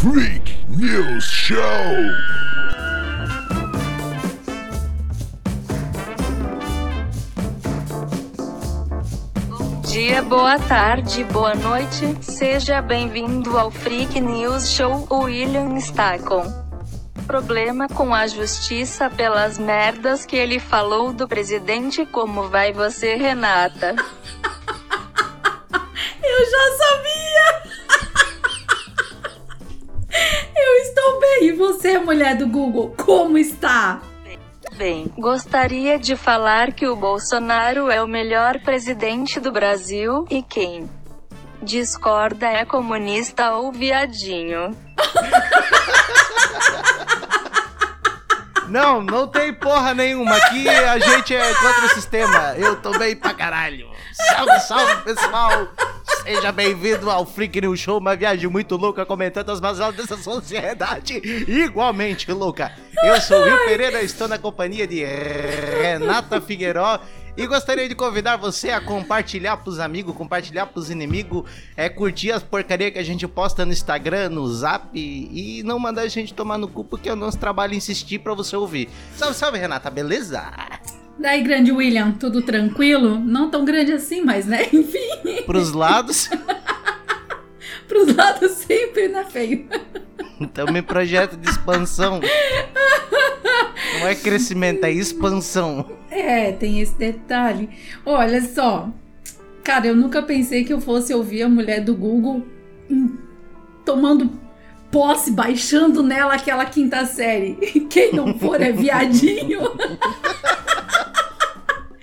Freak News Show. dia, boa tarde, boa noite. Seja bem-vindo ao Freak News Show. William está com problema com a justiça pelas merdas que ele falou do presidente. Como vai você, Renata? Eu já mulher do Google, como está? bem, gostaria de falar que o Bolsonaro é o melhor presidente do Brasil, e quem discorda é comunista ou viadinho. Não, não tem porra nenhuma. Aqui a gente é contra o sistema. Eu tô bem pra caralho. Salve, salve, pessoal. Seja bem-vindo ao Freak News Show, uma viagem muito louca comentando as mazelas dessa sociedade igualmente louca. Eu sou o Will Pereira, estou na companhia de Renata Figueiró e gostaria de convidar você a compartilhar pros amigos, compartilhar pros inimigos, é, curtir as porcarias que a gente posta no Instagram, no Zap e não mandar a gente tomar no cu porque é o nosso trabalho insistir pra você ouvir. Salve, salve, Renata, beleza? Daí, grande William, tudo tranquilo? Não tão grande assim, mas né, enfim. Pros lados. Pros lados sempre, né, feio? Estamos em projeto de expansão. Não é crescimento, é expansão. É, tem esse detalhe. Olha só. Cara, eu nunca pensei que eu fosse ouvir a mulher do Google hum, tomando posse, baixando nela aquela quinta série. Quem não for é viadinho.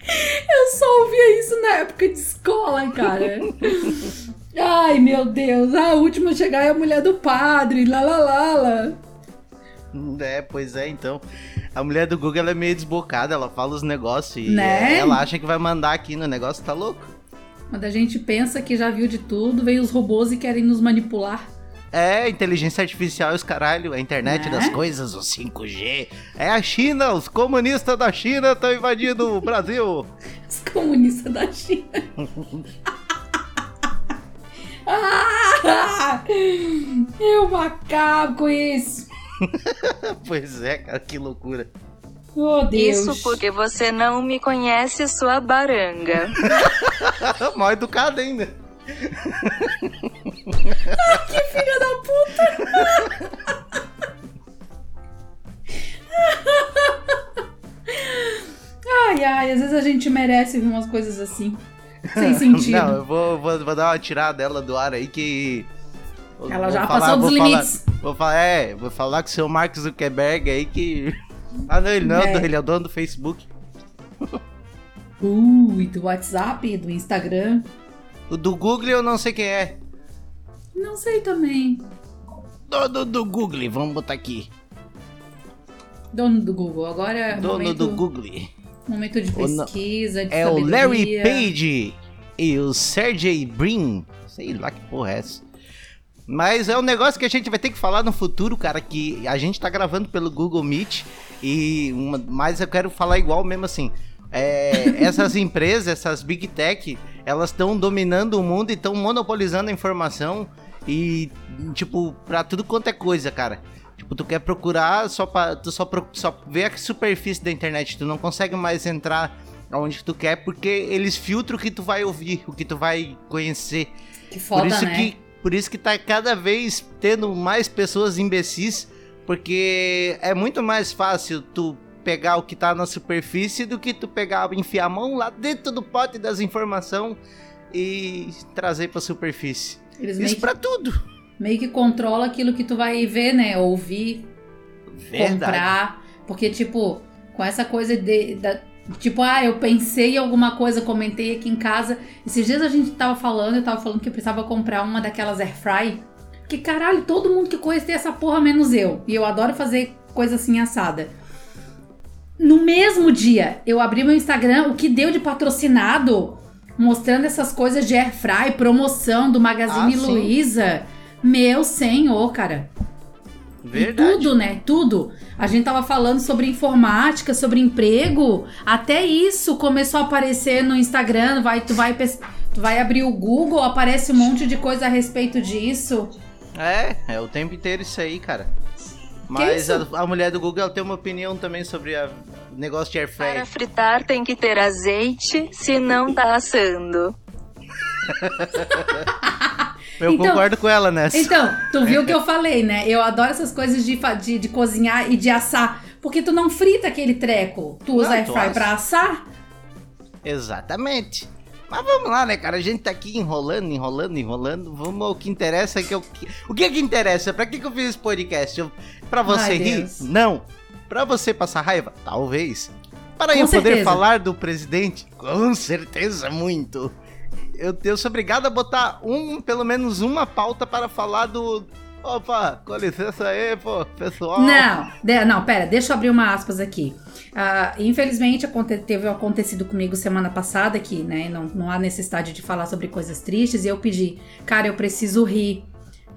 Eu só ouvia isso na época de escola, cara. Ai, meu Deus. A última a chegar é a mulher do padre, lá, lá, lá, lá. É, pois é, então. A mulher do Google é meio desbocada, ela fala os negócios e né? ela acha que vai mandar aqui no negócio, tá louco? Quando a gente pensa que já viu de tudo, vem os robôs e querem nos manipular. É, inteligência artificial os caralho, a internet É? das coisas, o 5G. É a China, os comunistas da China estão invadindo o Brasil. Os comunistas da China. ah, eu acabo com isso. pois é, cara, que loucura. Oh, Deus. Isso porque você não me conhece, sua baranga. Mal educado ainda. Que filha da puta! ai, ai, às vezes a gente merece ver umas coisas assim. Sem sentido. Não, eu vou, vou, vou dar uma tirada dela do ar aí que. Ela já falar- passou dos vou falar- limites. vou falar, é, vou falar com o seu Mark Zuckerberg aí que. Ah, não, ele não. É. ele é o dono do Facebook. Uh, e do WhatsApp, do Instagram. O do Google eu não sei quem é. Não sei também. Dono do Google, vamos botar aqui. Dono do Google. Agora é Dono momento, do Google. momento de pesquisa, de É o Larry sabedoria. Page e o Sergey Brin. Sei lá que porra é essa. Mas é um negócio que a gente vai ter que falar no futuro, cara, que a gente tá gravando pelo Google Meet e uma, mas eu quero falar igual mesmo assim. É, essas empresas, essas big tech, elas estão dominando o mundo e estão monopolizando a informação e tipo pra tudo quanto é coisa, cara. Tipo, tu quer procurar só para tu só pro- só vê a superfície da internet, tu não consegue mais entrar aonde tu quer porque eles filtram o que tu vai ouvir, o que tu vai conhecer. Que foda, por isso né? que por isso que tá cada vez tendo mais pessoas imbecis, porque é muito mais fácil tu pegar o que tá na superfície do que tu pegar, enfiar a mão lá dentro do pote das informações e trazer pra superfície. Eles Isso que, pra tudo. meio que controla aquilo que tu vai ver, né? Ouvir, Verdade. comprar. Porque, tipo, com essa coisa de. da- tipo, ah, eu pensei em alguma coisa, comentei aqui em casa. Esses dias a gente tava falando, eu tava falando que eu precisava comprar uma daquelas air fry. Que caralho, todo mundo que conhece tem essa porra, menos eu. E eu adoro fazer coisa assim assada. No mesmo dia, eu abri meu Instagram, o que deu de patrocinado, mostrando essas coisas de air fry, promoção do Magazine Ah. Luiza. Meu senhor, cara. E Verdade. tudo, né? Tudo. A gente tava falando sobre informática, sobre emprego. Até isso começou a aparecer no Instagram. Vai, tu, vai, tu vai abrir o Google, aparece um monte de coisa a respeito disso. É, é o tempo inteiro isso aí, cara. Mas a, a mulher do Google tem uma opinião também sobre o negócio de air fryer. Para fritar tem que ter azeite, senão tá assando. Eu Então- concordo com ela nessa. Então, tu viu o que eu falei, né? Eu adoro essas coisas de, de, de cozinhar e de assar. Porque tu não frita aquele treco. Tu usa Não, air fry assa. pra assar? Exatamente. Mas vamos lá, né, cara? A gente tá aqui enrolando, enrolando, enrolando. Vamos ao que interessa, que é o que. O que é que interessa? Pra que, que eu fiz esse podcast? Eu... Pra você Ai, rir? Deus. Não. Pra você passar raiva? Talvez. Para Com eu poder certeza. falar do presidente? Com certeza, muito. Eu, eu sou obrigado a botar um, pelo menos uma pauta para falar do. Opa, com licença aí, pô, pessoal. Não, de- não, pera, deixa eu abrir uma aspas aqui. Ah, infelizmente, teve acontecido comigo semana passada que, né, não, não há necessidade de falar sobre coisas tristes e eu pedi, cara, eu preciso rir.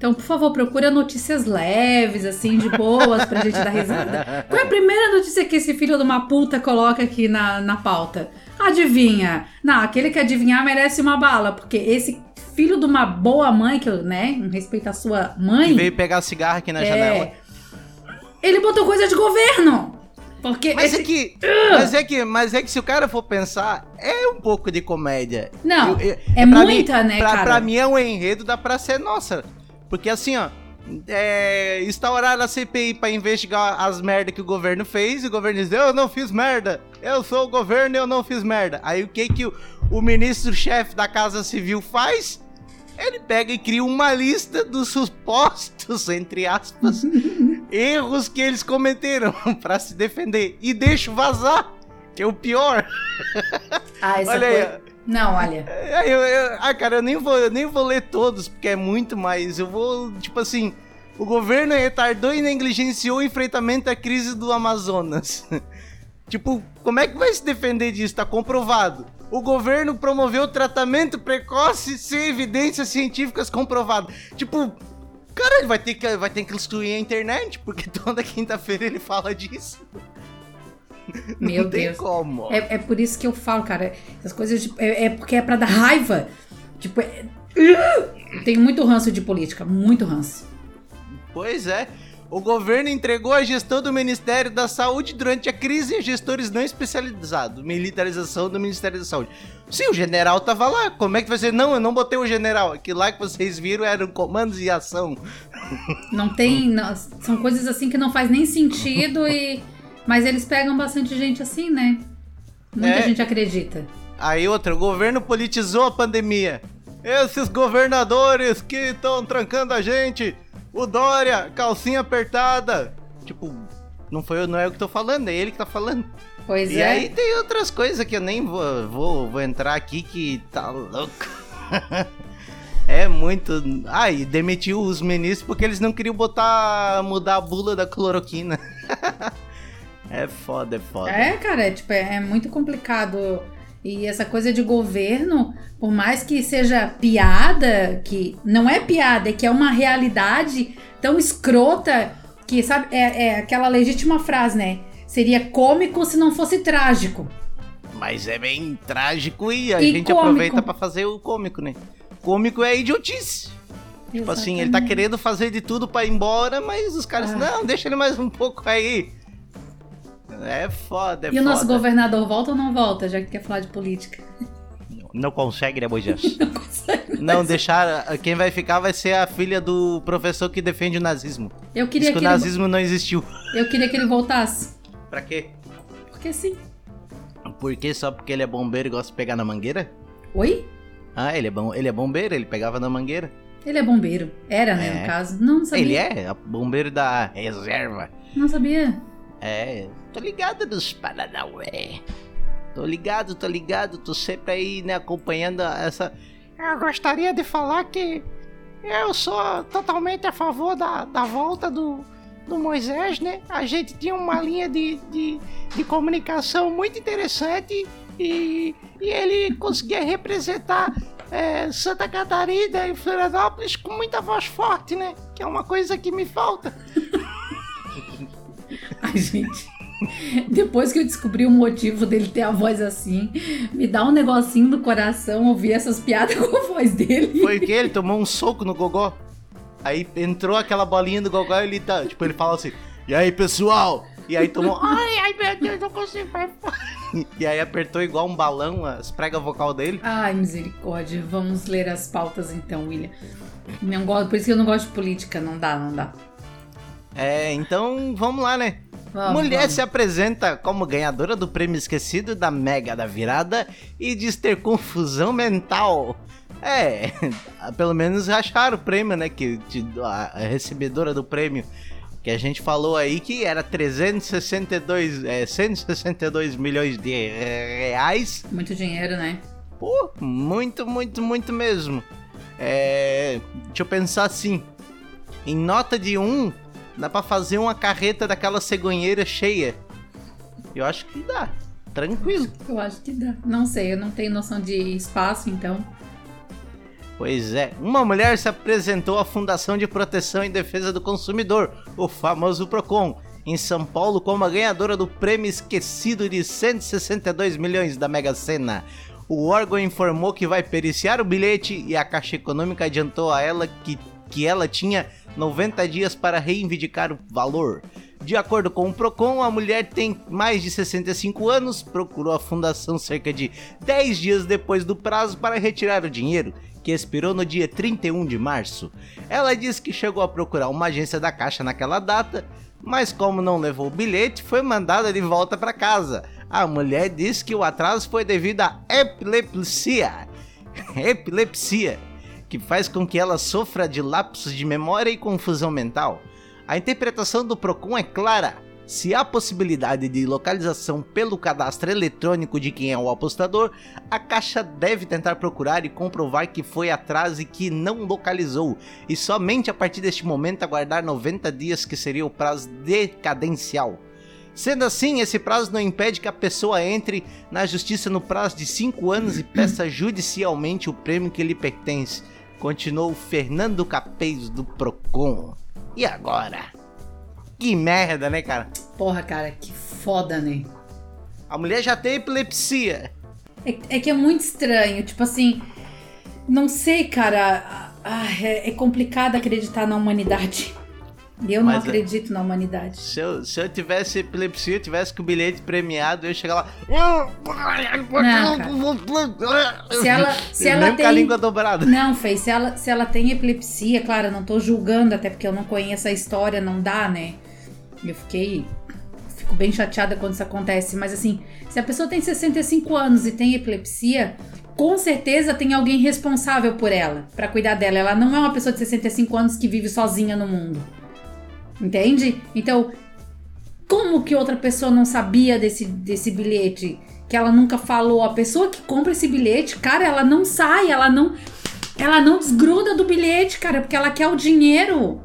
Então, por favor, procura notícias leves, assim, de boas, pra gente dar risada. Qual é a primeira notícia que esse filho de uma puta coloca aqui na, na pauta? Adivinha? Não, aquele que adivinhar merece uma bala, porque esse filho de uma boa mãe, que eu, né, em respeito à sua mãe. Que veio pegar cigarro aqui na janela. É. Ele botou coisa de governo. Porque Mas esse- é que. Mas é que. Mas é que se o cara for pensar, é um pouco de comédia. Não, Eu- eu- é muita, mim, né, pra, cara? Pra mim é um enredo da pra ser nossa. Porque assim, ó. É, instauraram a CPI pra investigar as merdas que o governo fez, e o governo diz: Eu não fiz merda, eu sou o governo e eu não fiz merda. Aí o que que o, o ministro-chefe da Casa Civil faz? Ele pega e cria uma lista dos supostos, entre aspas, erros que eles cometeram pra se defender e deixa vazar, que é o pior. Ah, essa Olha aí, coisa... Não, olha. É, eu- eu- ah, cara, eu nem, vou, eu nem vou ler todos, porque é muito mais. Eu vou, tipo assim, o governo retardou e negligenciou o enfrentamento à crise do Amazonas. tipo, como é que vai se defender disso? Tá comprovado. O governo promoveu tratamento precoce sem evidências científicas comprovadas. Tipo, cara, ele vai ter que, vai ter que instruir a internet, porque toda quinta-feira ele fala disso. Meu Não tem Deus. como. É, é por isso que eu falo, cara. Essas coisas. de- é, é porque é pra dar raiva. Tipo, é... Tenho muito ranço de política. Muito ranço. Pois é. O governo entregou a gestão do Ministério da Saúde durante a crise a gestores não especializados. Militarização do Ministério da Saúde. Sim, o general tava lá. Como é que vai ser? Não, eu não botei o general. Aquilo lá que vocês viram eram comandos e ação. Não tem. não- são coisas assim que não faz nem sentido e. Mas eles pegam bastante gente assim, né? Muita É. gente acredita. Aí outra, o governo politizou a pandemia. Esses governadores que estão trancando a gente. O Dória, calcinha apertada. Tipo, não foi eu, não é eu que tô falando, é ele que tá falando. Pois E é. aí tem outras coisas que eu nem vou, vou, vou entrar aqui que tá louco. é muito. Ah, e demitiu os ministros porque eles não queriam botar. mudar a bula da cloroquina. é foda, é foda. É, cara, é, tipo, é, é muito complicado. E essa coisa de governo, por mais que seja piada, que não é piada, é que é uma realidade tão escrota que, sabe, é, é aquela legítima frase, né? Seria cômico se não fosse trágico. Mas é bem trágico e a E gente cômico. aproveita pra fazer o cômico, né? Cômico é idiotice. Tipo assim, ele tá Exatamente. querendo fazer de tudo pra ir embora, mas os caras, Ah. não, deixa ele mais um pouco aí. É foda, é E o nosso foda. governador volta ou não volta, já que quer falar de política? Não consegue, né, Moisés? Não consegue. Não, deixar. Quem vai ficar vai ser a filha do professor que defende o nazismo. Eu Diz queria, que o que ele, nazismo não existiu. eu queria que ele voltasse. Pra quê? Porque sim. Por quê? Só porque ele é bombeiro e gosta de pegar na mangueira? Oi? Ah, ele é, bom, ele é bombeiro, ele pegava na mangueira. Ele é bombeiro. Era, né, É. no caso. Não, não sabia. Ele é bombeiro da reserva. Não sabia. É, tô ligado dos Paranauê. Tô ligado, tô ligado, tô sempre aí, né, acompanhando essa. Eu gostaria de falar que eu sou totalmente a favor da, da volta do, do Moisés, né? A gente tinha uma linha de, de, de comunicação muito interessante e, e ele conseguia representar é, Santa Catarina e Florianópolis com muita voz forte, né? Que é uma coisa que me falta. Ai, gente. Depois que eu descobri o motivo dele ter a voz assim, me dá um negocinho no coração ouvir essas piadas com a voz dele. Foi o que? Ele tomou um soco no gogó? Aí entrou aquela bolinha do Gogó e ele tá. Tipo, ele fala assim: E aí, pessoal? E aí tomou. Ai, ai, meu Deus, não consigo. E aí apertou igual um balão as pregas vocal dele. Ai, misericórdia. Vamos ler as pautas então, William. Não gosto, por isso que eu não gosto de política. Não dá, não dá. É, então vamos lá, né? Vamos, Mulher vamos. se apresenta como ganhadora do prêmio esquecido da Mega da Virada e diz ter confusão mental. É, pelo menos acharam o prêmio, né? Que a a recebedora do prêmio que a gente falou aí que era 362, é, 162 milhões de reais. Muito dinheiro, né? Pô, muito, muito, muito mesmo. É, deixa eu pensar assim. Em nota de um, dá pra fazer uma carreta daquela cegonheira cheia. Eu acho que dá. Tranquilo. Eu acho que dá. Não sei, eu não tenho noção de espaço, então. Pois é, uma mulher se apresentou à Fundação de Proteção e Defesa do Consumidor, o famoso Procon, em São Paulo como a ganhadora do prêmio esquecido de 162 milhões da Mega Sena. O órgão informou que vai periciar o bilhete e a Caixa Econômica adiantou a ela que, que ela tinha 90 dias para reivindicar o valor. De acordo com o Procon, a mulher tem mais de 65 anos, procurou a fundação cerca de 10 dias depois do prazo para retirar o dinheiro, que expirou no dia 31 de março. Ela disse que chegou a procurar uma agência da Caixa naquela data, mas como não levou o bilhete, foi mandada de volta para casa. A mulher disse que o atraso foi devido à epilepsia. epilepsia, que faz com que ela sofra de lapsos de memória e confusão mental. A interpretação do Procon é clara. Se há possibilidade de localização pelo cadastro eletrônico de quem é o apostador, a Caixa deve tentar procurar e comprovar que foi atraso e que não localizou, e somente a partir deste momento aguardar 90 dias que seria o prazo decadencial. Sendo assim, esse prazo não impede que a pessoa entre na justiça no prazo de 5 anos e peça judicialmente o prêmio que lhe pertence. Continuou Fernando Capês do Procon. E agora? Que merda, né, cara? Porra, cara, que foda, né? A mulher já tem epilepsia. É, é que é muito estranho. Tipo assim, não sei, cara. Ah, é, é complicado acreditar na humanidade. Eu não Mas é- acredito na humanidade. Se eu, se eu tivesse epilepsia, eu tivesse com o bilhete premiado, eu ia chegar lá. Se ela, se ela lembro com a tem. língua dobrada. Não, Fê, se ela, se ela tem epilepsia, claro, eu não tô julgando, até porque eu não conheço a história, não dá, né? Eu fiquei. Fico bem chateada quando isso acontece, mas assim, se a pessoa tem 65 anos e tem epilepsia, com certeza tem alguém responsável por ela, pra cuidar dela. Ela não é uma pessoa de 65 anos que vive sozinha no mundo. Entende? Então, como que outra pessoa não sabia desse, desse bilhete? Que ela nunca falou. A pessoa que compra esse bilhete, cara, ela não sai, ela não. Ela não desgruda do bilhete, cara, porque ela quer o dinheiro.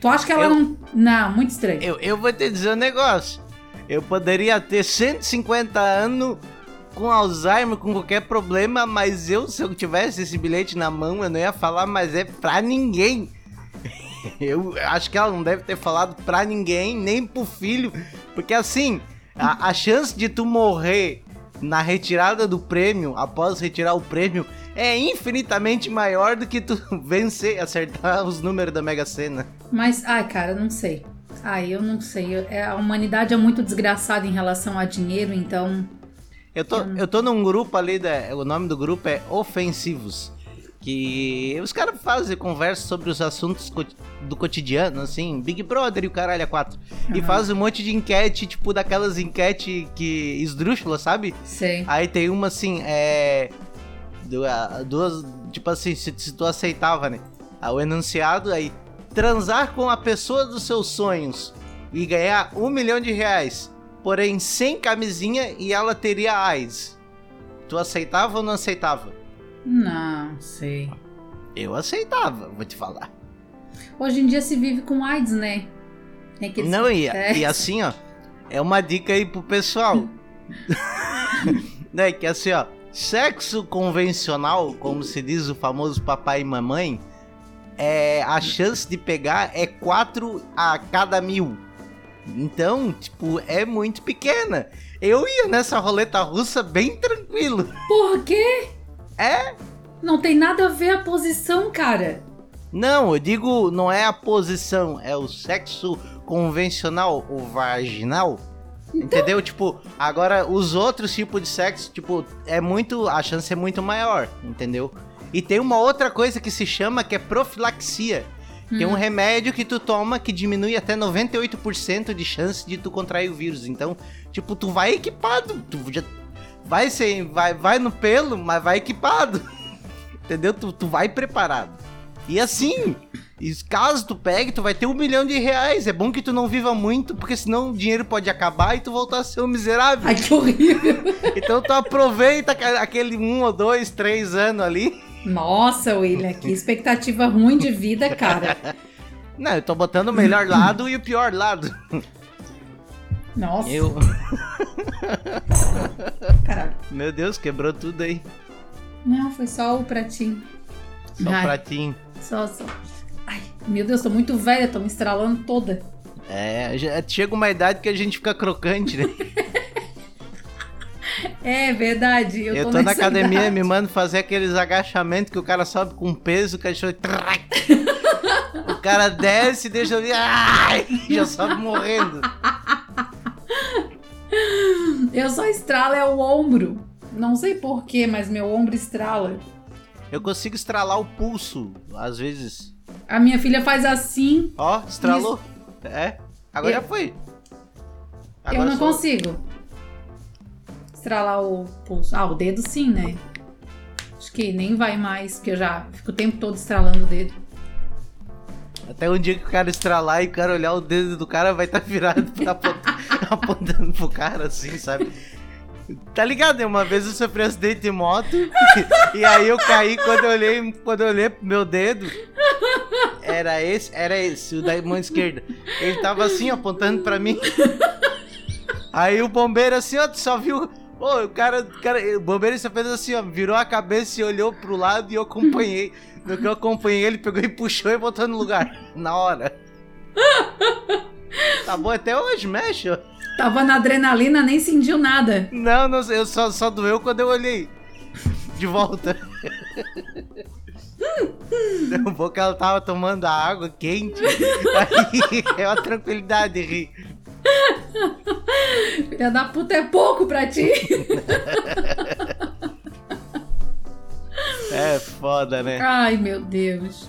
Tu acha que ela Eu- não. Não, muito estranho. Eu, eu vou te dizer um negócio. Eu poderia ter 150 anos com Alzheimer, com qualquer problema, mas eu, se eu tivesse esse bilhete na mão, eu não ia falar, mas é pra ninguém. Eu acho que ela não deve ter falado pra ninguém, nem pro filho, porque assim, a, a chance de tu morrer na retirada do prêmio, após retirar o prêmio, é infinitamente maior do que tu vencer, acertar os números da Mega Sena. Mas, ai, cara, não sei. Ai, eu não sei. Eu- é- A humanidade é muito desgraçada em relação a dinheiro, então. Eu tô, eu tô num grupo ali, da, o nome do grupo é Ofensivos. Que os caras fazem conversa sobre os assuntos do cotidiano, assim, Big Brother e o caralho a quatro. E Aham. faz um monte de enquete, tipo daquelas enquete que esdrúxula, sabe? Sei. Aí tem uma assim, é. Duas. Tipo assim, se, se tu aceitava, né? Ah, O enunciado aí. Transar com a pessoa dos seus sonhos e ganhar um milhão de reais, porém sem camisinha e ela teria AIDS. Tu aceitava ou não aceitava? Não, sei. Eu aceitava, vou te falar. Hoje em dia se vive com AIDS, né? Tem aqueles- Não, e, É. e assim, ó, é uma dica aí pro pessoal. né, que assim, ó, sexo convencional, como se diz o famoso papai e mamãe, é, a chance de pegar é 4 a cada mil. Então, tipo, é muito pequena. Eu ia nessa roleta russa bem tranquilo. Porra, quê? É? Não tem nada a ver a posição, cara. Não, eu digo, não é a posição, é o sexo convencional, o vaginal. Entendeu? Tipo, agora os outros tipos de sexo, tipo, é muito. A chance é muito maior, entendeu? E tem uma outra coisa que se chama que é profilaxia. Que é um remédio que tu toma que diminui até 98% de chance de tu contrair o vírus. Então, tipo, tu vai equipado. Tu já vai sem. Vai, vai no pelo, mas vai equipado. Entendeu? Tu, tu vai preparado. E assim, caso tu pegue, tu vai ter um milhão de reais. É bom que tu não viva muito, porque senão o dinheiro pode acabar e tu voltar a ser um miserável. Ai, que horrível. Então tu aproveita aque- aquele um ou dois, três anos ali. Nossa, William, que expectativa ruim de vida, cara. Não, eu tô botando o melhor lado e o pior lado. Nossa, Eu. caralho. Meu Deus, quebrou tudo aí. Não, foi só o pratinho. Só Ai, pratinho. Só, só. Ai, meu Deus, tô muito velha, tô me estralando toda. É, já- chega uma idade que a gente fica crocante, né? É verdade. Eu, Eu, tô, tô na academia, idade. me mando fazer aqueles agachamentos que o cara sobe com peso, o cachorro. o cara desce e deixa eu ver. Ai, já sobe morrendo. Eu só estralo é o ombro. Não sei porquê, mas meu ombro estrala. Eu consigo estralar o pulso, às vezes. A minha filha faz assim, Ó, estralou. É, agora Eu- já foi. eu não só- consigo. Estralar o pulso. Ah, o dedo sim, né? Acho que nem vai mais, porque eu já fico o tempo todo estralando o dedo. Até um dia que o cara estralar e o cara olhar o dedo do cara vai estar virado pra apontando pro cara, assim, sabe? Tá ligado? né? Uma vez eu sofri um acidente de moto e aí eu caí quando eu olhei, quando eu olhei pro meu dedo. Era esse, era esse, o da mão esquerda. Ele tava assim, apontando pra mim. Aí o bombeiro assim, ó, tu só viu. Pô, o cara, o cara, o bombeiro só fez assim, ó, virou a cabeça e olhou pro lado e eu acompanhei. No que eu acompanhei, ele pegou e puxou e botou no lugar. Na hora. Tá bom até hoje, mexe. Tava na adrenalina, nem sentiu nada. Não, não eu só, só doeu quando eu olhei. De volta. Deu bom que ela tava tomando a água quente. Aí é uma tranquilidade de rir. Filha da puta é pouco pra ti. É foda, né? Ai, meu Deus.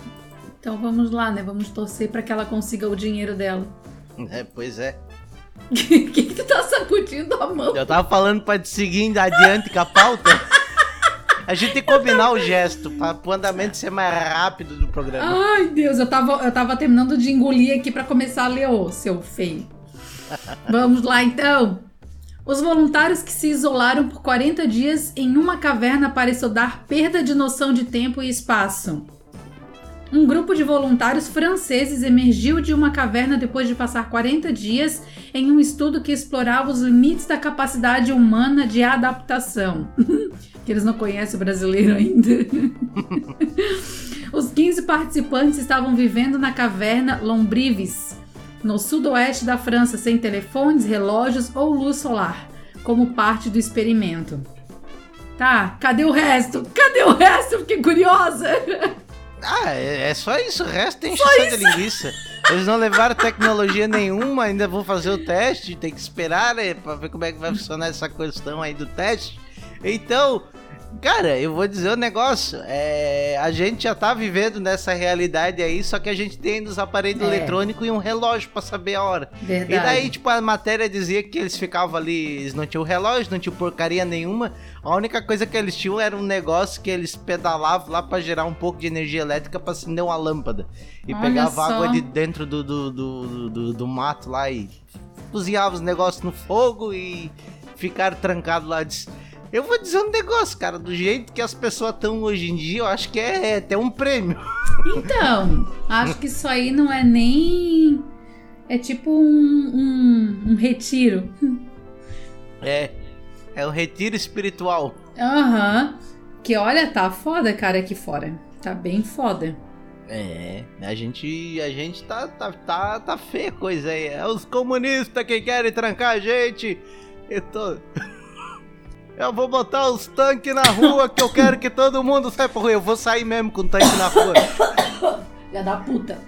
Então vamos lá, né? Vamos torcer pra que ela consiga o dinheiro dela. É, pois é. O que, que tu tá sacudindo a mão? Eu tava falando pra te seguir adiante com a pauta. A gente tem que combinar o gesto pra o andamento ser mais rápido do programa. Ai, Deus, eu tava, eu tava terminando de engolir aqui pra começar a ler, ô, seu feio. Vamos lá, então. Os voluntários que se isolaram por 40 dias em uma caverna para estudar perda de noção de tempo e espaço. Um grupo de voluntários franceses emergiu de uma caverna depois de passar 40 dias em um estudo que explorava os limites da capacidade humana de adaptação. que eles não conhecem o brasileiro ainda. Os 15 participantes estavam vivendo na caverna Lombrives, no sudoeste da França, sem telefones, relógios ou luz solar, como parte do experimento. Tá, cadê o resto? Cadê o resto? Fiquei curiosa. Ah, é, é só isso. O resto tem encheção de linguiça. Eles não levaram tecnologia nenhuma, ainda vão fazer o teste. Tem que esperar né, pra ver como é que vai funcionar essa questão aí do teste. Então, cara, eu vou dizer o um negócio. É, a gente já tá vivendo nessa realidade aí, só que a gente tem nos aparelhos É. eletrônicos e um relógio pra saber a hora. Verdade. E daí, tipo, a matéria dizia que eles ficavam ali, eles não tinham relógio, não tinham porcaria nenhuma. A única coisa que eles tinham era um negócio que eles pedalavam lá pra gerar um pouco de energia elétrica pra acender uma lâmpada. E Olha pegava só. água de dentro do, do, do, do, do mato lá e cozinhava os negócios no fogo e ficaram trancados lá. Disse, Eu vou dizer um negócio, cara, do jeito que as pessoas estão hoje em dia, eu acho que é, é até um prêmio. Então, acho que isso aí não é nem. É tipo um, um, um retiro. É, é um retiro espiritual. Aham. Que olha, tá foda, cara, aqui fora. Tá bem foda. É, a gente, a gente tá, tá, tá, tá feia a coisa aí. É os comunistas que querem trancar a gente. Eu tô. Eu vou botar os tanques na rua que eu quero que todo mundo saia pra rua. Eu vou sair mesmo com tanque na rua. Filha da puta.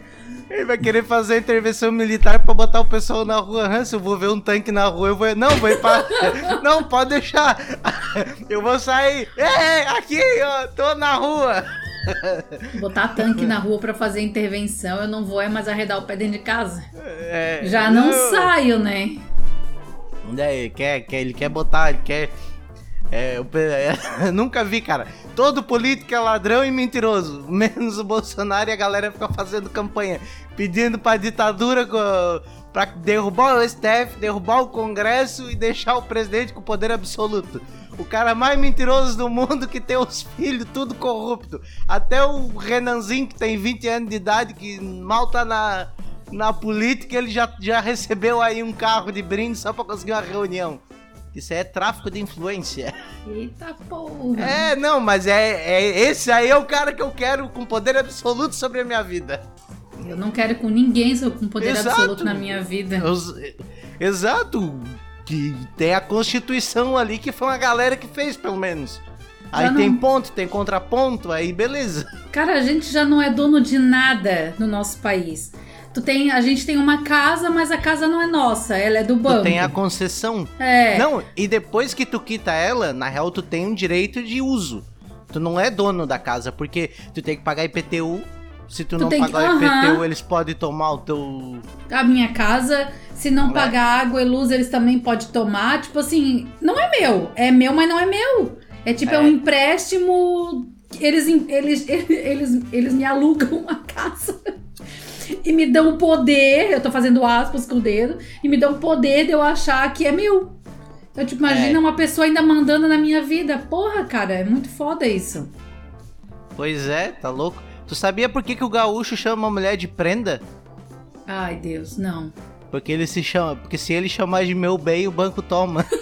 Ele vai querer fazer intervenção militar pra botar o pessoal na rua. Hans, eu vou ver um tanque na rua, eu vou. Não, vou ir pra. Não, pode deixar. Eu vou sair. É, aqui, ó, tô na rua. Botar tanque na rua pra fazer intervenção, eu não vou é mais arredar o pé dentro de casa. É, Já não, saio, né? É, ele quer, quer, ele quer botar, ele quer. É, eu, pe- é, nunca vi, cara. Todo político é ladrão e mentiroso. Menos o Bolsonaro e a galera fica fazendo campanha. Pedindo pra ditadura pra derrubar o STF, derrubar o Congresso e deixar o presidente com poder absoluto. O cara mais mentiroso do mundo que tem os filhos tudo corrupto. Até o Renanzinho, que tem 20 anos de idade, que mal tá na, na política, ele já, já recebeu aí um carro de brinde só pra conseguir uma reunião. Isso aí é tráfico de influência. Eita porra. É, não, mas é, é esse aí é o cara que eu quero com poder absoluto sobre a minha vida. Eu não quero com ninguém com poder Exato. absoluto na minha vida. Exato. Que tem a Constituição ali que foi uma galera que fez, pelo menos. Aí Já tem não- ponto, tem contraponto, aí beleza. Cara, a gente já não é dono de nada no nosso país. Tu tem, a gente tem uma casa, mas a casa não é nossa, ela é do banco. Tu tem a concessão. É. Não, e depois que tu quita ela, na real tu tem um direito de uso. Tu não é dono da casa, porque tu tem que pagar IPTU. Se tu, Tu não que- pagar o IPTU, eles podem tomar o teu. A minha casa, se não pagar água e luz, eles também podem tomar. Tipo assim, não é meu. É meu, mas não é meu. É tipo, é, É. um empréstimo. Eles, eles, eles, eles me alugam uma casa. E me dão poder, eu tô fazendo aspas com o dedo, e me dão poder de eu achar que é meu. Então, tipo, imagina É. uma pessoa ainda mandando na minha vida. Porra, cara, é muito foda isso. Pois é, tá louco? Tu sabia por que, que o gaúcho chama a mulher de prenda? Ai, Deus, não. Porque ele se chama. Porque se ele chamar de meu bem, o banco toma.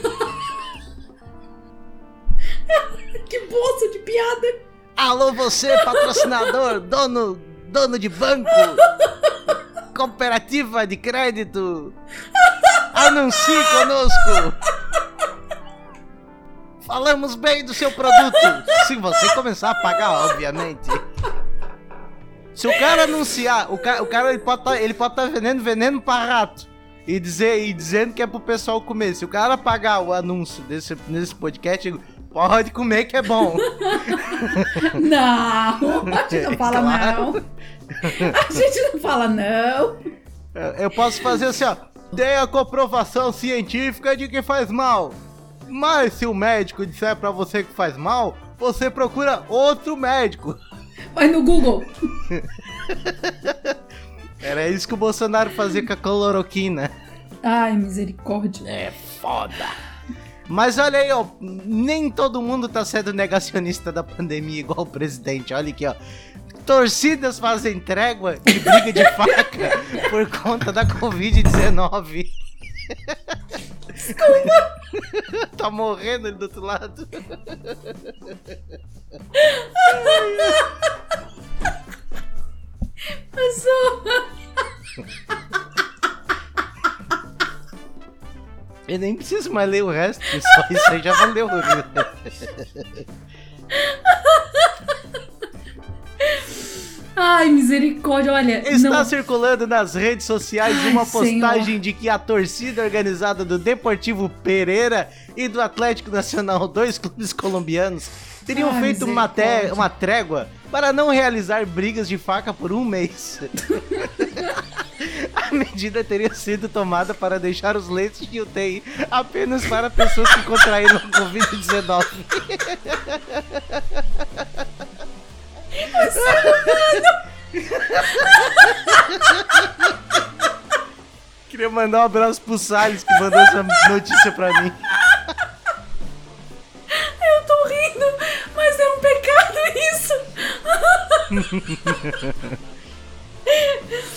Que bolsa de piada! Alô, você, patrocinador, dono, dono de banco, cooperativa de crédito, anuncie conosco. Falamos bem do seu produto, se você começar a pagar, obviamente. Se o cara anunciar, o cara, o cara ele pode tá, pode tá vendendo veneno pra rato e dizer e dizendo que é pro pessoal comer. Se o cara pagar o anúncio desse nesse podcast, pode comer que é bom. Não, a gente não fala Claro. não. A gente não fala não. Eu posso fazer assim, ó. Tem a comprovação científica de que faz mal. Mas se o médico disser pra você que faz mal, você procura outro médico. Vai no Google. Era isso que o Bolsonaro fazia com a cloroquina. Ai, misericórdia. É foda. Mas olha aí, ó, nem todo mundo tá sendo negacionista da pandemia igual o presidente. Olha aqui, ó. Torcidas fazem trégua e briga de faca por conta da Covid-19. tá morrendo ele do outro lado. Pessoa. Eu nem preciso mais ler o resto, só isso aí já valeu. Ai, misericórdia, olha. Está não... circulando nas redes sociais Ai, uma postagem Senhor. de que a torcida organizada do Deportivo Pereira e do Atlético Nacional, dois clubes colombianos, teriam Ai, feito uma, te- uma trégua para não realizar brigas de faca por um mês. Medida teria sido tomada para deixar os leitos de UTI apenas para pessoas que contraíram a Covid-19. Queria mandar um abraço pro Salles que mandou essa notícia pra mim. Eu tô rindo, mas é um pecado isso.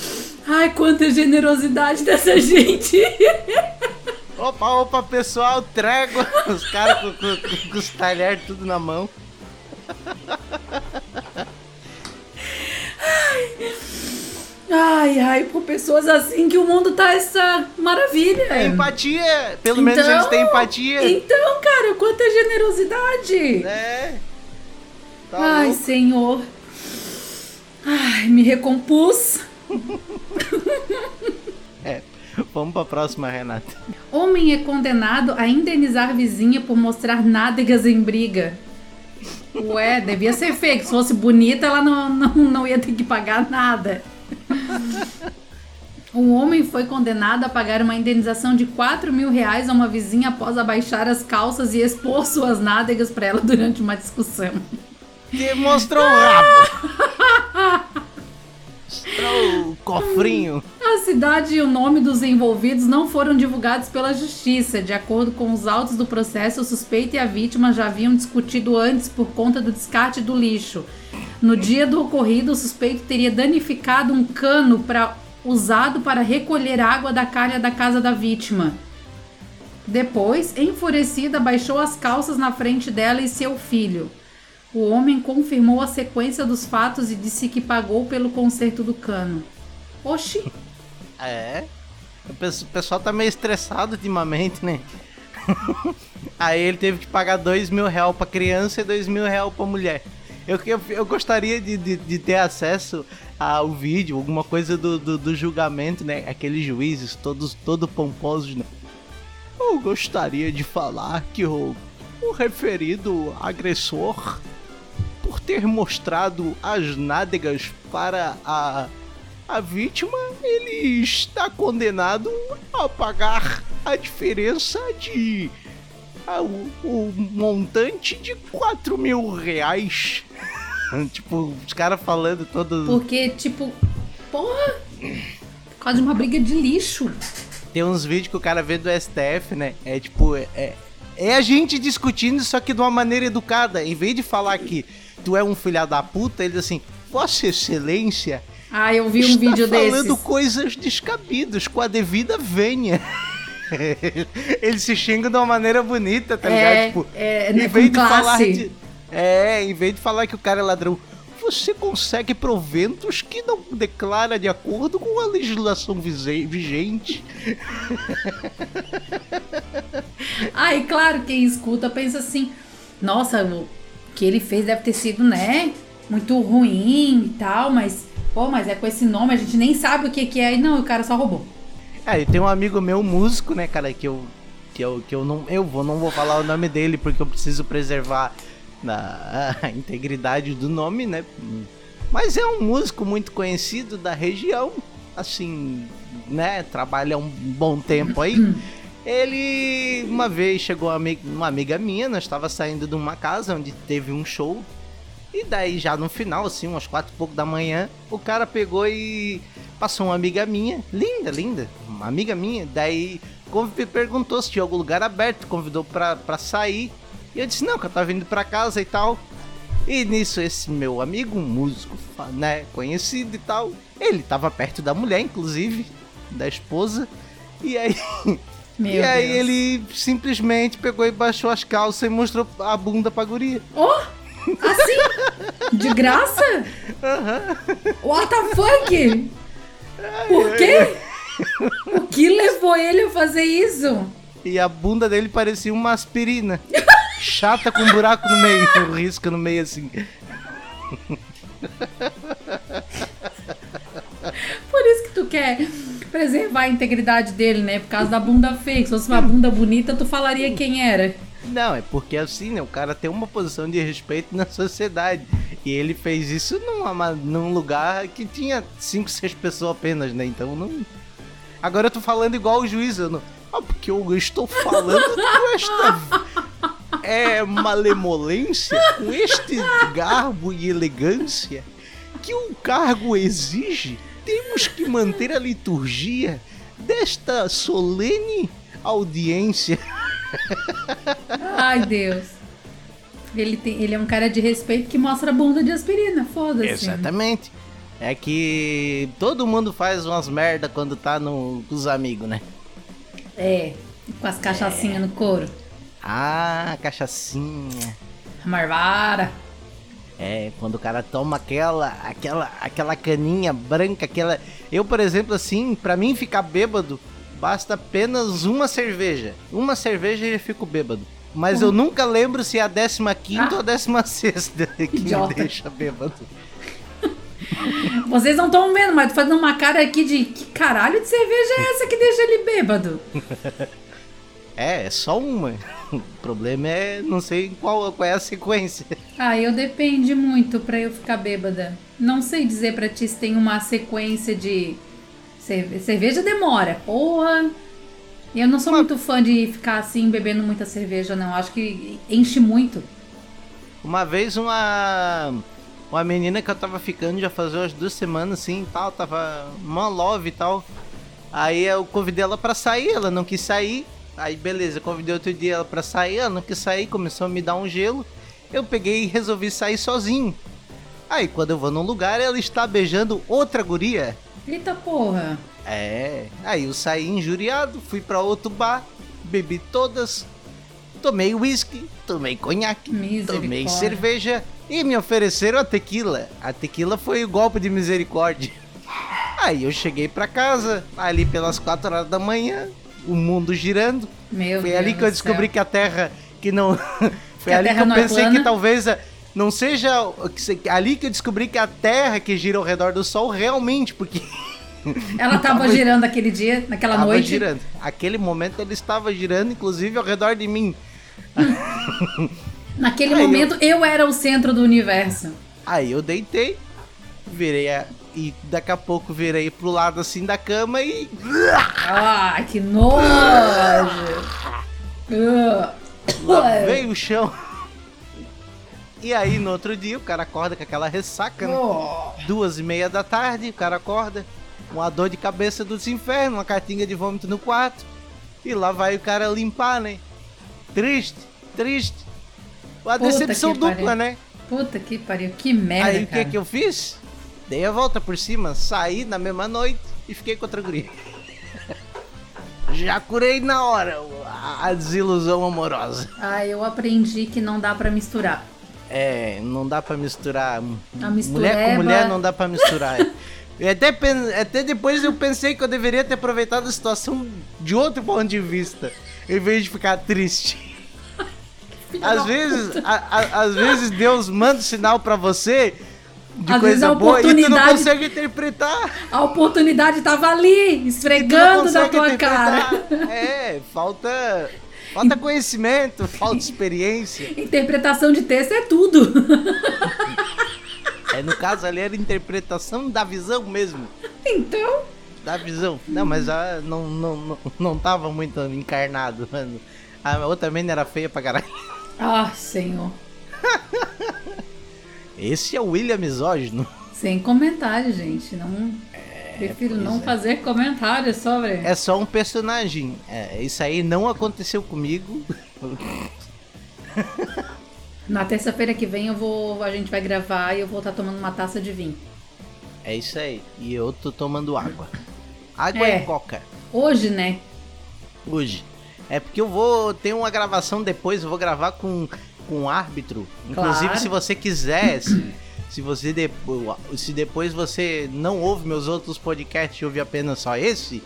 Ai, quanta generosidade dessa gente. Opa, opa, pessoal, trégua. Os caras com, com- com os talheres tudo na mão. Ai, ai, por pessoas assim que o mundo tá essa maravilha. É empatia. Pelo menos Então- eles têm empatia. Então, cara, quanta generosidade. É. Tá Ai, louco. Senhor. Ai, me recompus. É. Vamos pra próxima, Renata. Homem é condenado a indenizar vizinha por mostrar nádegas em briga. Ué, devia ser feio. Se fosse bonita, ela não, não, não ia ter que pagar nada. Um homem foi condenado a pagar uma indenização de 4 mil reais a uma vizinha após abaixar as calças e expor suas nádegas para ela durante uma discussão. Demonstrou o rabo. Cofrinho. A cidade e o nome dos envolvidos não foram divulgados pela justiça. De acordo com os autos do processo, o suspeito e a vítima já haviam discutido antes por conta do descarte do lixo. No dia do ocorrido, o suspeito teria danificado um cano para usado para recolher água da calha da casa da vítima. Depois, enfurecida, baixou as calças na frente dela e seu filho. O homem confirmou a sequência dos fatos e disse que pagou pelo conserto do cano. Oxi! É. O pes- o pessoal tá meio estressado ultimamente, né? Aí ele teve que pagar dois mil reais pra criança e dois mil reais pra mulher. Eu, eu, eu gostaria de, de, de ter acesso ao vídeo, alguma coisa do, do, do julgamento, né? Aqueles juízes todos todo pomposos, né? Eu gostaria de falar que o, o referido agressor, por ter mostrado as nádegas para a, a vítima, ele está condenado a pagar a diferença de. ah, o, o montante de 4 mil reais. tipo, os caras falando todo. Porque, tipo, porra! Por causa de uma briga de lixo. Tem uns vídeos que o cara vê do STF, né? É tipo, é, é a gente discutindo, só que de uma maneira educada. Em vez de falar que tu é um filha da puta, ele diz assim, Vossa Excelência. Ah, eu vi um está vídeo falando desses. coisas descabidas, com a devida venha. ele se xinga de uma maneira bonita, tá ligado? É, Tipo, é, em né, vez de falar classe. de. É, em vez de falar que o cara é ladrão, você consegue proventos que não declara de acordo com a legislação vigente. Ah, e claro, quem escuta pensa assim: nossa, o que ele fez deve ter sido, né? Muito ruim e tal, mas, pô, mas é com esse nome, a gente nem sabe o que, que é. E não, o cara só roubou. É, e tem um amigo meu, músico, né, cara, que eu. Que eu, que eu não. Eu vou, não vou falar o nome dele porque eu preciso preservar na, a integridade do nome, né? Mas é um músico muito conhecido da região. Assim, né? Trabalha um bom tempo aí. Ele uma vez chegou uma amiga, minha, nós estava saindo de uma casa onde teve um show. E daí já no final, assim, umas quatro e pouco da manhã, o cara pegou e passou uma amiga minha, linda, linda, uma amiga minha. Daí perguntou se tinha algum lugar aberto, convidou pra, pra sair. E eu disse, não, que eu tava vindo pra casa e tal. E nisso, esse meu amigo, um músico, né, conhecido e tal, ele tava perto da mulher, inclusive, da esposa. E aí, Meu e aí Deus. ele simplesmente pegou e baixou as calças e mostrou a bunda pra guria. Oh! Assim? De graça? What the fuck? Por quê? O que levou ele a fazer isso? E a bunda dele parecia uma aspirina. Chata com um buraco no meio, um risco no meio assim. Por isso que tu quer preservar a integridade dele, né? Por causa da bunda feia. Se fosse uma bunda bonita, tu falaria quem era. Não, é porque assim, né? O cara tem uma posição de respeito na sociedade. E ele fez isso numa, ma- num lugar que tinha cinco, seis pessoas apenas, né? Então não. Agora eu tô falando igual o juiz, eu não. Ah, porque eu estou falando com esta. É malemolência, com este garbo e elegância que o cargo exige, temos que manter a liturgia desta solene audiência. Ai, Deus. Ele, tem, ele é um cara de respeito que mostra a bunda de aspirina. Foda-se. Exatamente. É que todo mundo faz umas merda quando tá no, com os amigos, né? É. Com as cachaçinhas no couro. Ah, cachaçinha. Marvara. É, quando o cara toma aquela, aquela, aquela caninha branca, aquela. Eu, por exemplo, assim, pra mim ficar bêbado, basta apenas uma cerveja. Uma cerveja e eu fico bêbado. Mas eu nunca lembro se é a 15 quinta Ah. ou a 16 que me Idiota. deixa bêbado. Vocês não estão vendo, mas tô fazendo uma cara aqui de que caralho de cerveja é essa que deixa ele bêbado? É, é só uma. O problema é não sei qual, qual é a sequência. Ah, eu depende muito pra eu ficar bêbada. Não sei dizer pra ti se tem uma sequência de. Cerve- Cerveja demora, porra. Eu não sou Mas- muito fã de ficar assim bebendo muita cerveja, não. Acho que enche muito. Uma vez uma. Uma menina que eu tava ficando já fazia umas duas semanas assim e tal, tava uma love e tal. Aí eu convidei ela pra sair, ela não quis sair. Aí beleza, convidei outro dia ela pra sair, ela não quis sair, começou a me dar um gelo. Eu peguei e resolvi sair sozinho. Aí quando eu vou num lugar, ela está beijando outra guria. Eita porra. É, aí eu saí injuriado, fui pra outro bar, bebi todas, tomei uísque, tomei conhaque, tomei cerveja e me ofereceram a tequila. A tequila foi o golpe de misericórdia. Aí eu cheguei pra casa, ali pelas 4 horas da manhã, o mundo girando. Meu Foi Deus ali que eu descobri céu. que a Terra que não Foi a ali que eu é pensei plana? que talvez a- não seja ali que eu descobri que a Terra que gira ao redor do Sol realmente, porque Ela tava Tava- girando aquele dia, naquela Tava noite. girando. Aquele momento ele estava girando, inclusive ao redor de mim. Naquele Aí eu- momento eu... era o centro do universo. Aí eu deitei, virei a, e daqui a pouco virei pro lado assim da cama e Ah, que nojo! Ah. lavei o chão. E aí no outro dia o cara acorda com aquela ressaca, né? Oh. Duas e meia da tarde, o cara acorda, uma dor de cabeça dos infernos, uma cartinha de vômito no quarto. E lá vai o cara limpar, né? Triste, triste. Uma Puta decepção dupla, pariu. né? Puta que pariu, que merda, Aí o que que eu fiz? Dei a volta por cima, saí na mesma noite e fiquei com outra guria. Já curei na hora a- a desilusão amorosa. Ah, eu aprendi que não dá pra misturar. É, não dá pra misturar. Mulher com mulher não dá pra misturar. Eu até, pen- até depois eu pensei que eu deveria ter aproveitado a situação de outro ponto de vista, em vez de ficar triste. Às vezes, a- a- às vezes Deus manda um sinal pra você de Às coisa a boa e tu não consegue interpretar. A oportunidade tava ali, esfregando na tua cara. É, falta, falta conhecimento, falta experiência. Interpretação de texto é tudo. É, no caso ali era interpretação da visão mesmo. então, Da visão. Não, mas a, não, não, não, não tava muito encarnado, mano. A outra menina era feia pra caralho. ah, senhor. Esse é o William misógino. Sem comentário, gente. Não prefiro pois não é. fazer comentários sobre. É só um personagem. É, isso aí não aconteceu comigo. Na terça-feira que vem eu vou, a gente vai gravar e eu vou estar tomando uma taça de vinho. É isso aí. E eu tô tomando água. Água É. e coca. Hoje, né? Hoje. É porque eu vou ter uma gravação depois, eu vou gravar com, com um árbitro. Inclusive, Claro. se você quiser, se, se você de- se depois você não ouve meus outros podcasts e ouve apenas só esse,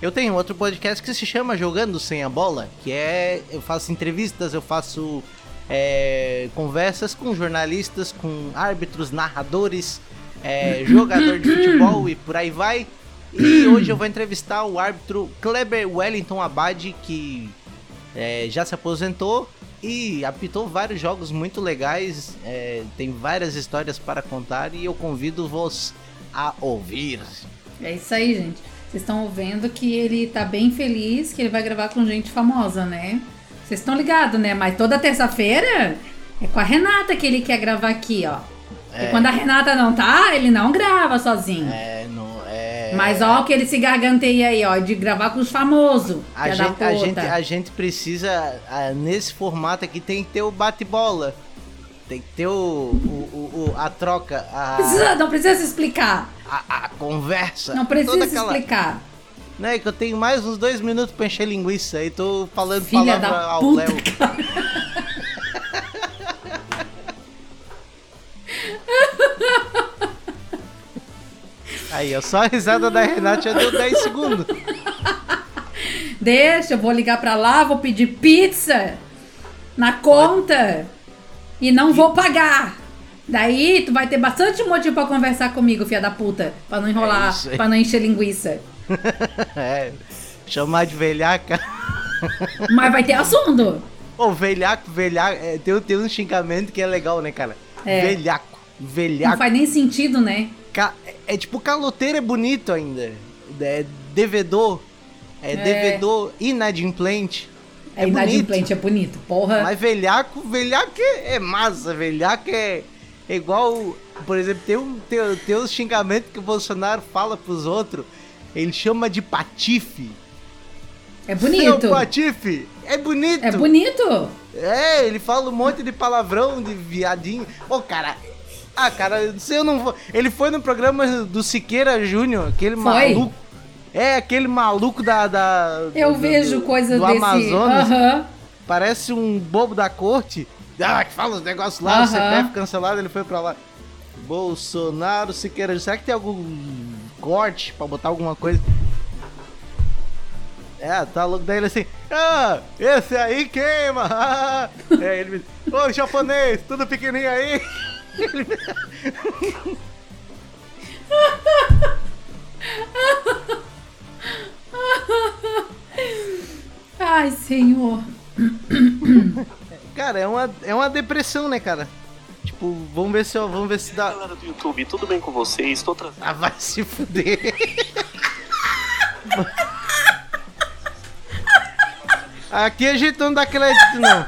eu tenho outro podcast que se chama Jogando Sem a Bola, que é. Eu faço entrevistas, eu faço é, conversas com jornalistas, com árbitros, narradores, é, jogador de futebol e por aí vai. E hoje eu vou entrevistar o árbitro Kleber Wellington Abad, que é, já se aposentou e apitou vários jogos muito legais, é, tem várias histórias para contar e eu convido-vos a ouvir. É isso aí, gente. Vocês estão vendo que ele tá bem feliz que ele vai gravar com gente famosa, né? Vocês estão ligados, né? Mas toda terça-feira é com a Renata que ele quer gravar aqui, ó. E É. quando a Renata não tá, ele não grava sozinho. É, não, é... Mas ó, que ele se garganteia aí, ó, de gravar com os famosos. A gente, a, gente, a gente precisa, nesse formato aqui, tem que ter o bate-bola. Tem que ter o, o- o- a troca, a, Precisa- não precisa se explicar. a, a conversa. Não precisa se aquela- explicar. Né, que eu tenho mais uns dois minutos pra encher linguiça aí tô falando Filha palavra da ao puta, Léo. Aí, ó, só a risada da Renata já deu 10 segundos. Deixa, eu vou ligar pra lá, vou pedir pizza na conta e não vou pagar. Daí tu vai ter bastante motivo pra conversar comigo, filha da puta. Pra não enrolar, É pra não encher linguiça. É, chamar de velhaca. Mas vai ter assunto. Ô, velhaco, velhaco, é, tem, tem um xingamento que é legal, né, cara? É. Velhaco, Não velhaco. faz nem sentido, né? Ca- é, é tipo, caloteiro é bonito ainda. É devedor. É, É. devedor inadimplente. É, inadimplente, é bonito. Porra. Mas velhaco, velhaco é, é massa, velhaco é, é igual, por exemplo, tem um, tem, tem um xingamento que o Bolsonaro fala pros outros, ele chama de patife. É bonito. Seu patife, é bonito. É bonito. É, ele fala um monte de palavrão, de viadinho. Ô, cara, ah, cara, se eu não vou... Ele foi no programa do Siqueira Júnior, aquele Foi? maluco. É, aquele maluco da... da Eu do- vejo do- coisa do desse. Amazonas. Aham. Parece um bobo da corte. Ah, que fala os negócios lá, o. CPF cancelado, ele foi pra lá. Bolsonaro, Siqueira, será que tem algum corte pra botar alguma coisa? É, tá louco daí ele assim, ah, esse aí queima! é, ele me ô japonês, tudo pequenininho aí! Ai, senhor. Cara, é uma, é uma depressão, né, cara? Tipo, vamos ver se, eu- vamos ver se dá... Galera do YouTube, tudo bem com vocês? Estou trazendo. Ah, vai se fuder. Aqui a gente não dá crédito, não.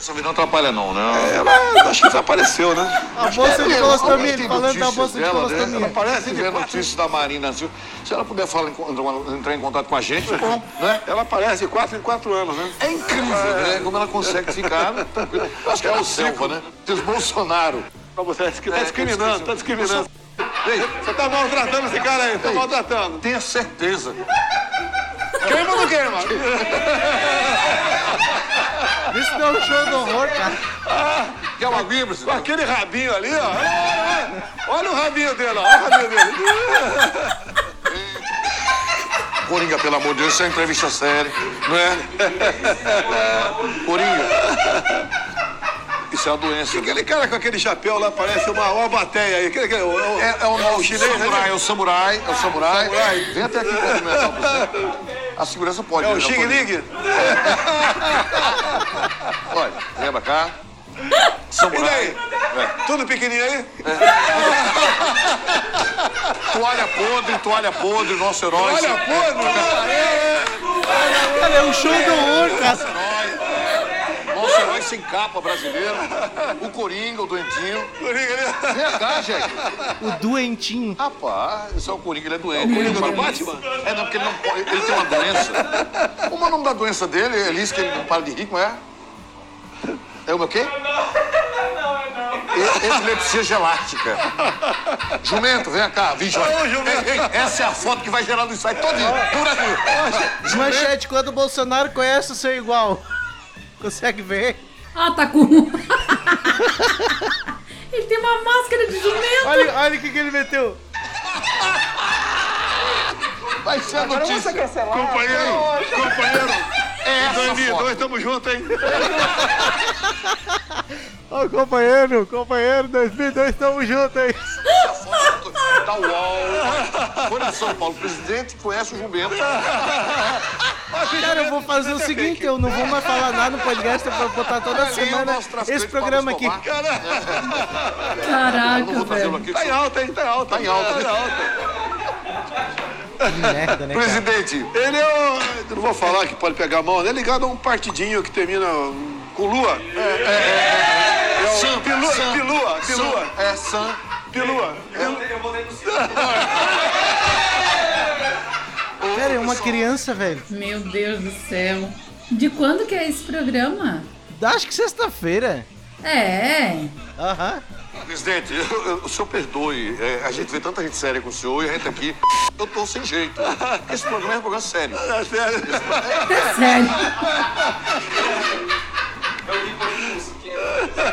Essa vida não atrapalha não, né? Ela acho que desapareceu, né? A bolsa de colostomia, ele falando da bolsa de Ela colostomia. parece ver notícias da Marina Silva. Se ela puder falar, entrar em contato com a gente, bom, né? Ela aparece de 4 em 4 anos, né? É incrível, né? Como ela consegue ficar tranquila. Eu acho que é o Selva, né? Diz Bolsonaro. Você, tá É, discriminando, tá discriminando. Você tá maltratando esse cara aí, tá maltratando. tenha certeza. Queima ou não queima? Isso não é um show do horror, cara. Quer uma aguinha, Com aquele rabinho ali, ó. Olha o rabinho dele, ó. Olha o rabinho dele. Coringa, pelo amor de Deus, isso é uma entrevista séria, não é? Coringa. Isso é uma doença. Aquele cara com aquele chapéu lá parece uma, uma bateia aí. Aquele, aquele, o, o, É, é o, é o chinês, samurai, né? é o samurai, é o samurai. Samurai. Vem até aqui pra começar o presidente. A segurança pode. É o né, Xing Ling. Olha, lembra cá? E Samurai. daí? É. Tudo pequenininho aí? Toalha podre, toalha podre, nosso herói. Olha, pô, Cara, é um show do horror, cara. Nosso herói. Nosso herói sem capa brasileiro. O Coringa, o doentinho. Vem cá, gente. O doentinho. Rapaz, esse é o Coringa, ele é doente. O Coringa do Ele- Batman? É, não, porque ele não pode. Ele tem uma doença. Como é o nome da doença dele? Ele disse que ele não para de rir, como é? É o meu quê? E- Epilepsia geláctica. Jumento, vem cá, vídeo. Ô, jumento. Ei, ei, essa é a foto que vai gerar no site todinho. Por aqui. Manchete, quando o Bolsonaro conhece o seu igual. Consegue ver? Ah, tá com. Ele tem uma máscara de jumento. Olha, olha o que, que ele meteu. Vai ser a notícia. Companheiro, companheiro. É Em essa 2002, foto. tamo junto, hein? Ô, companheiro, companheiro, 2002, tamo junto aí. Da UOL. São Paulo, o presidente conhece o jumento. Cara, eu vou fazer o seguinte, eu não vou mais falar nada no podcast, eu vou botar toda é semana esse programa aqui. Caraca, velho. Tá em alta, hein? Tá em alta. Tá em alta. Tá em alta. Que merda, né? Presidente, Ele é o... Não vou falar que pode pegar a mão, ele é ligado a um partidinho que termina com Lua. É Pilua, Sam, Pilua, Pilua, Sam, é Sam. Pilua. Cara, é uma criança, velho. Meu Deus do céu. De quando que é esse programa? Acho que sexta-feira. É. Aham. Presidente, eu- eu- o senhor perdoe. é, a gente vê tanta gente séria com o senhor e a gente aqui. Eu tô sem jeito. Esse programa é um programa sério. É sério. É sério.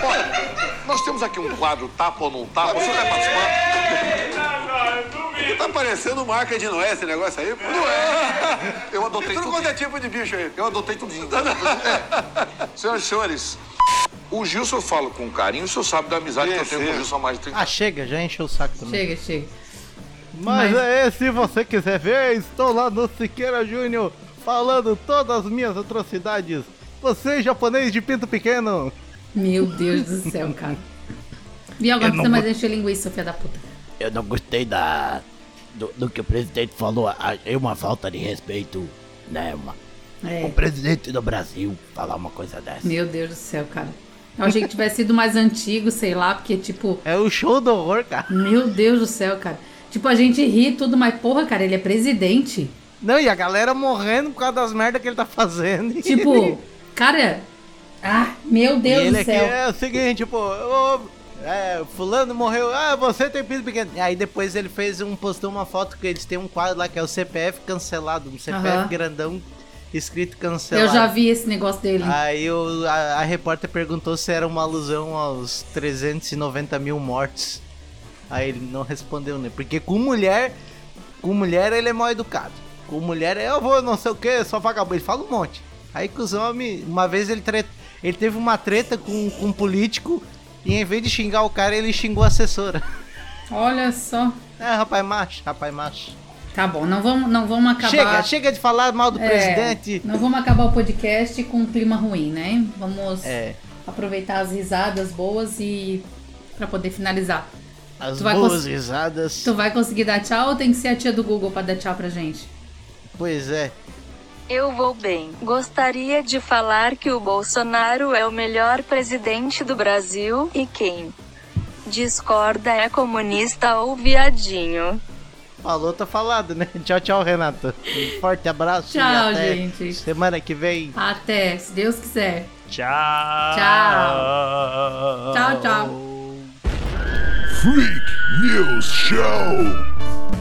Olha, nós temos aqui um quadro Tapa ou Não Tapa. O senhor vai participar? Tá parecendo marca de Noé esse negócio aí, pô. Não é. Eu adotei Tudo tudo. quanto é tipo de bicho aí. Eu adotei tudinho. É. Senhoras e senhores, O Gilson eu falo com carinho, o senhor sabe da amizade que eu tenho com o Gilson há mais de 30 Ah, chega, já encheu o saco também. Chega, chega. Mas, Mas- é, se você quiser ver, estou lá no Siqueira Júnior falando todas as minhas atrocidades. Você, japonês de pinto pequeno. Meu Deus do céu, cara. Você não mais vou- encher linguiça, filha da puta. Eu não gostei da. Do, do que o presidente falou. Achei uma falta de respeito, né? Uma, É. O presidente do Brasil falar uma coisa dessa. Meu Deus do céu, cara. Eu achei que tivesse sido mais antigo, sei lá, porque, tipo, É o show do horror, cara. meu Deus do céu, cara. Tipo, a gente ri e tudo, mas porra, cara, ele é presidente. Não, e a galera morrendo por causa das merdas que ele tá fazendo. Tipo, cara. Ah, meu E Deus ele do aqui céu. é o seguinte, pô, ô, é, fulano morreu, ah, você tem pinto pequeno. E aí depois ele fez um, postou uma foto que eles têm um quadro lá que é o CPF cancelado, um CPF Aham. grandão escrito cancelado. Eu já vi esse negócio dele. Aí o, a, a repórter perguntou se era uma alusão aos 390 mil mortes. Aí ele não respondeu, né? Porque com mulher, com mulher ele é mal educado. Com mulher é eu vou não sei o que, só vagabundo. Ele fala um monte. Aí com os homens, uma vez ele, tre- ele teve uma treta com, com um político e em vez de xingar o cara, ele xingou a assessora. Olha só. É, rapaz macho, rapaz macho. Tá bom, não vamos, não vamos acabar. Chega, chega de falar mal do É, presidente. Não vamos acabar o podcast com um clima ruim, né? Vamos É, aproveitar as risadas boas e pra poder finalizar. as Tu boas risadas. Tu vai conseguir dar tchau ou tem que ser a tia do Google pra dar tchau pra gente? Pois é. Eu vou bem. Gostaria de falar que o Bolsonaro é o melhor presidente do Brasil e quem discorda é comunista ou viadinho. Falou, tá falado, né? Tchau, tchau, Renata. Um forte abraço. e Tchau, até gente. Semana que vem. Até, se Deus quiser. Tchau. Tchau. Tchau, tchau. Freak News Show.